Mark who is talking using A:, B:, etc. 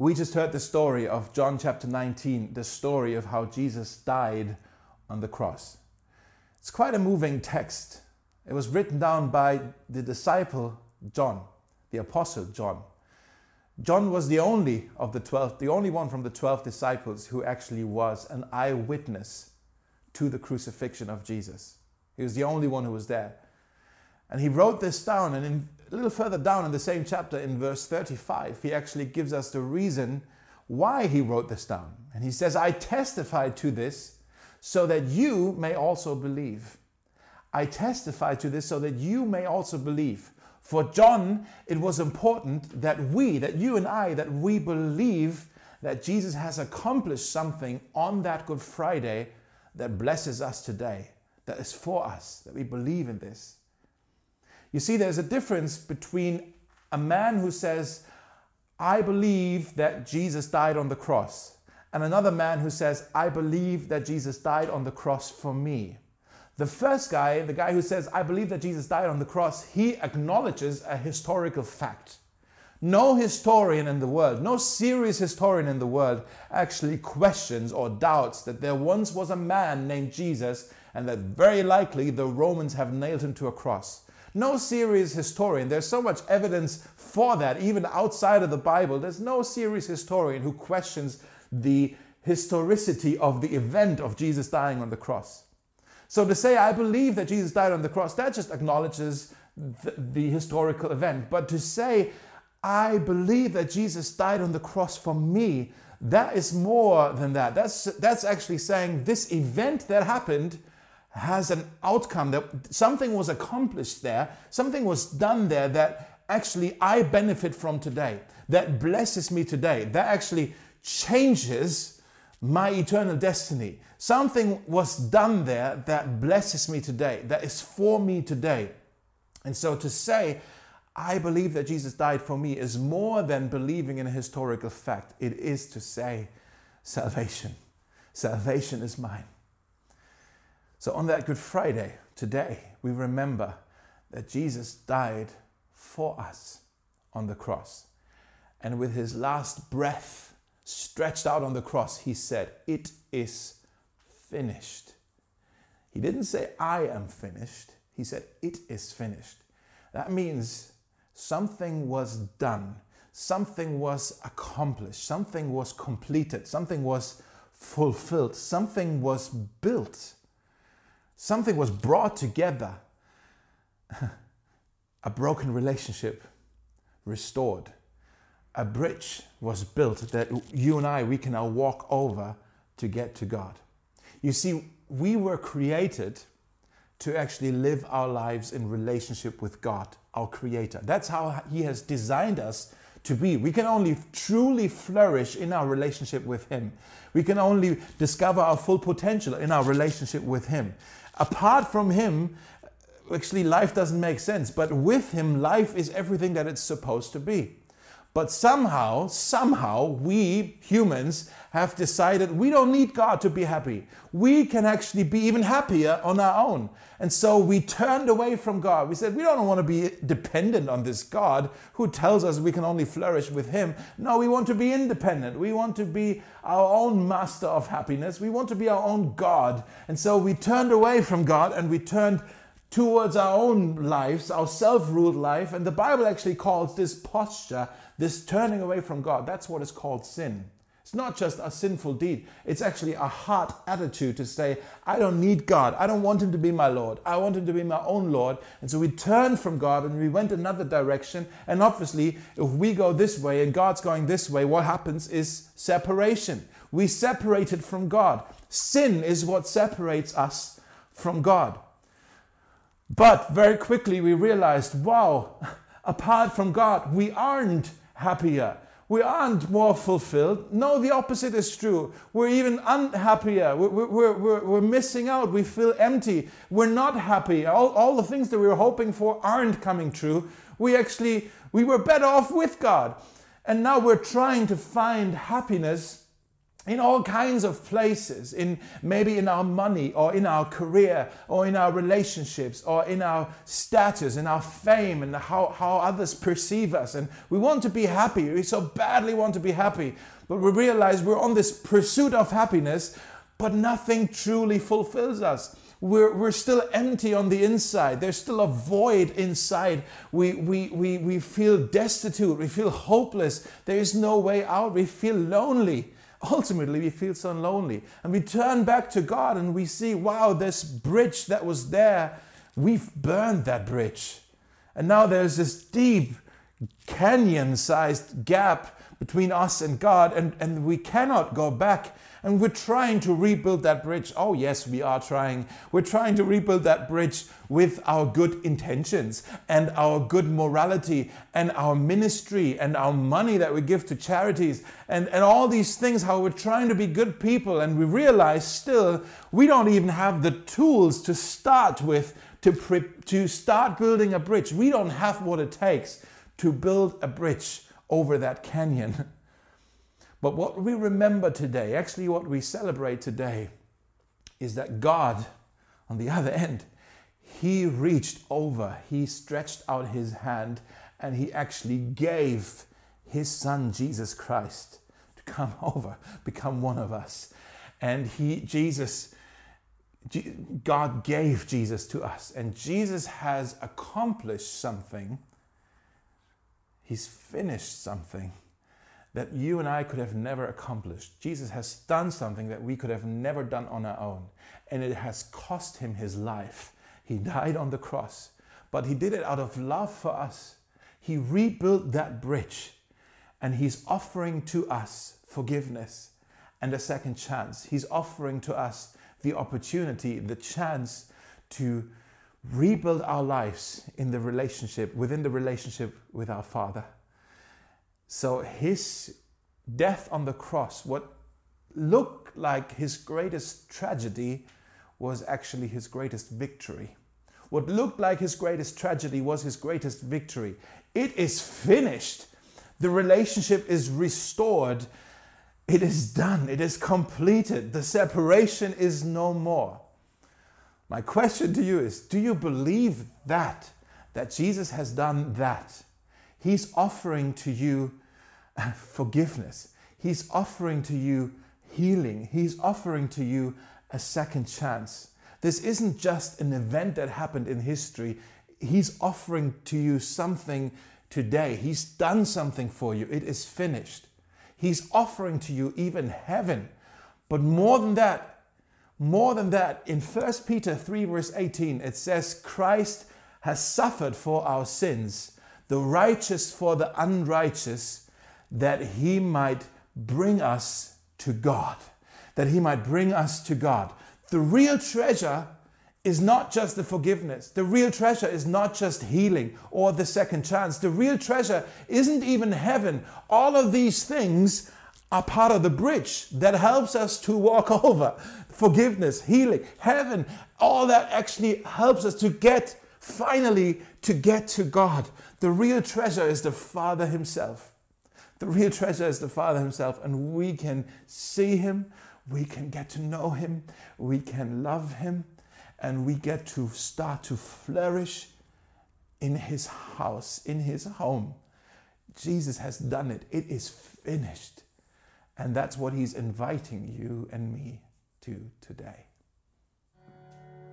A: We just heard the story of John chapter 19, the story of how Jesus died on the cross. It's quite a moving text. It was written down by the disciple John, the apostle John. John was the only of the 12, the only one from the 12 disciples who actually was an eyewitness to the crucifixion of Jesus. He was the only one who was there. And he wrote this down, and in, a little further down in the same chapter, in verse 35, he actually gives us the reason why he wrote this down. And he says, I testify to this so that you may also believe. I testify to this so that you may also believe. For John, it was important that we, that you and I, that we believe that Jesus has accomplished something on that Good Friday that blesses us today, that is for us, that we believe in this. You see, there's a difference between a man who says, I believe that Jesus died on the cross, and another man who says, I believe that Jesus died on the cross for me. The first guy, the guy who says, I believe that Jesus died on the cross, he acknowledges a historical fact. No historian in the world, no serious historian in the world actually questions or doubts that there once was a man named Jesus and that very likely the Romans have nailed him to a cross. No serious historian, there's so much evidence for that, even outside of the Bible. There's no serious historian who questions the historicity of the event of Jesus dying on the cross. So to say, I believe that Jesus died on the cross, that just acknowledges the, the historical event. But to say, I believe that Jesus died on the cross for me, that is more than that. That's, that's actually saying this event that happened has an outcome that something was accomplished there, something was done there that actually I benefit from today, that blesses me today, that actually changes my eternal destiny. Something was done there that blesses me today, that is for me today. And so to say, I believe that Jesus died for me is more than believing in a historical fact. It is to say, salvation. Salvation is mine. So on that Good Friday, today, we remember that Jesus died for us on the cross. And with his last breath stretched out on the cross, he said, It is finished. He didn't say, I am finished. He said, It is finished. That means something was done, something was accomplished, something was completed, something was fulfilled, something was built. Something was brought together. a broken relationship restored. A bridge was built that you and I, we can now walk over to get to God. You see, we were created to actually live our lives in relationship with God, our Creator. That's how He has designed us to be. We can only truly flourish in our relationship with Him. We can only discover our full potential in our relationship with Him apart from Him, actually life doesn't make sense. But with Him, life is everything that it's supposed to be. But somehow, somehow, we humans have decided we don't need God to be happy. We can actually be even happier on our own. And so we turned away from God. We said we don't want to be dependent on this God who tells us we can only flourish with Him. No, we want to be independent. We want to be our own master of happiness. We want to be our own God. And so we turned away from God and we turned towards our own lives, our self ruled life. And the Bible actually calls this posture this turning away from God, that's what is called sin. It's not just a sinful deed, it's actually a heart attitude to say, I don't need God. I don't want Him to be my Lord. I want Him to be my own Lord. And so we turned from God and we went another direction. And obviously, if we go this way and God's going this way, what happens is separation. We separated from God. Sin is what separates us from God. But very quickly we realized, wow, apart from God, we aren't happier. We aren't more fulfilled. No, the opposite is true. We're even unhappier. We're, we're, we're, we're missing out. We feel empty. We're not happy. All, all the things that we were hoping for aren't coming true. We actually, we were better off with God. And now we're trying to find happiness in all kinds of places in maybe in our money or in our career or in our relationships or in our status in our fame and how, how others perceive us and we want to be happy we so badly want to be happy but we realize we're on this pursuit of happiness but nothing truly fulfills us we're, we're still empty on the inside. There's still a void inside. We, we, we, we feel destitute. We feel hopeless. There is no way out. We feel lonely ultimately we feel so lonely. And we turn back to God and we see, wow, this bridge that was there, we've burned that bridge. And now there's this deep canyon sized gap between us and God, and, and we cannot go back and we're trying to rebuild that bridge. Oh, yes, we are trying. We're trying to rebuild that bridge with our good intentions and our good morality and our ministry and our money that we give to charities and, and all these things, how we're trying to be good people. And we realize still we don't even have the tools to start with to, pre- to start building a bridge. We don't have what it takes to build a bridge over that canyon. But what we remember today, actually, what we celebrate today, is that God, on the other end, He reached over, He stretched out His hand, and He actually gave His Son, Jesus Christ, to come over, become one of us. And He, Jesus, God gave Jesus to us, and Jesus has accomplished something. He's finished something that you and I could have never accomplished. Jesus has done something that we could have never done on our own, and it has cost him his life. He died on the cross, but he did it out of love for us. He rebuilt that bridge, and he's offering to us forgiveness and a second chance. He's offering to us the opportunity, the chance to rebuild our lives in the relationship, within the relationship with our Father. So his death on the cross, what looked like his greatest tragedy, was actually his greatest victory. What looked like his greatest tragedy was his greatest victory. It is finished. The relationship is restored. It is done. It is completed. The separation is no more. My question to you is Do you believe that? That Jesus has done that? He's offering to you forgiveness. He's offering to you healing. He's offering to you a second chance. This isn't just an event that happened in history. He's offering to you something today. He's done something for you. It is finished. He's offering to you even heaven. But more than that, more than that, in 1 Peter 3, verse 18, it says, Christ has suffered for our sins, the righteous for the unrighteous, that he might bring us to God. That he might bring us to God. The real treasure is not just the forgiveness. The real treasure is not just healing or the second chance. The real treasure isn't even heaven. All of these things are part of the bridge that helps us to walk over. Forgiveness, healing, heaven, all that actually helps us to get finally to get to God. The real treasure is the Father Himself. The real treasure is the Father Himself, and we can see Him, we can get to know Him, we can love Him, and we get to start to flourish in His house, in His home. Jesus has done it, it is finished. And that's what He's inviting you and me to today.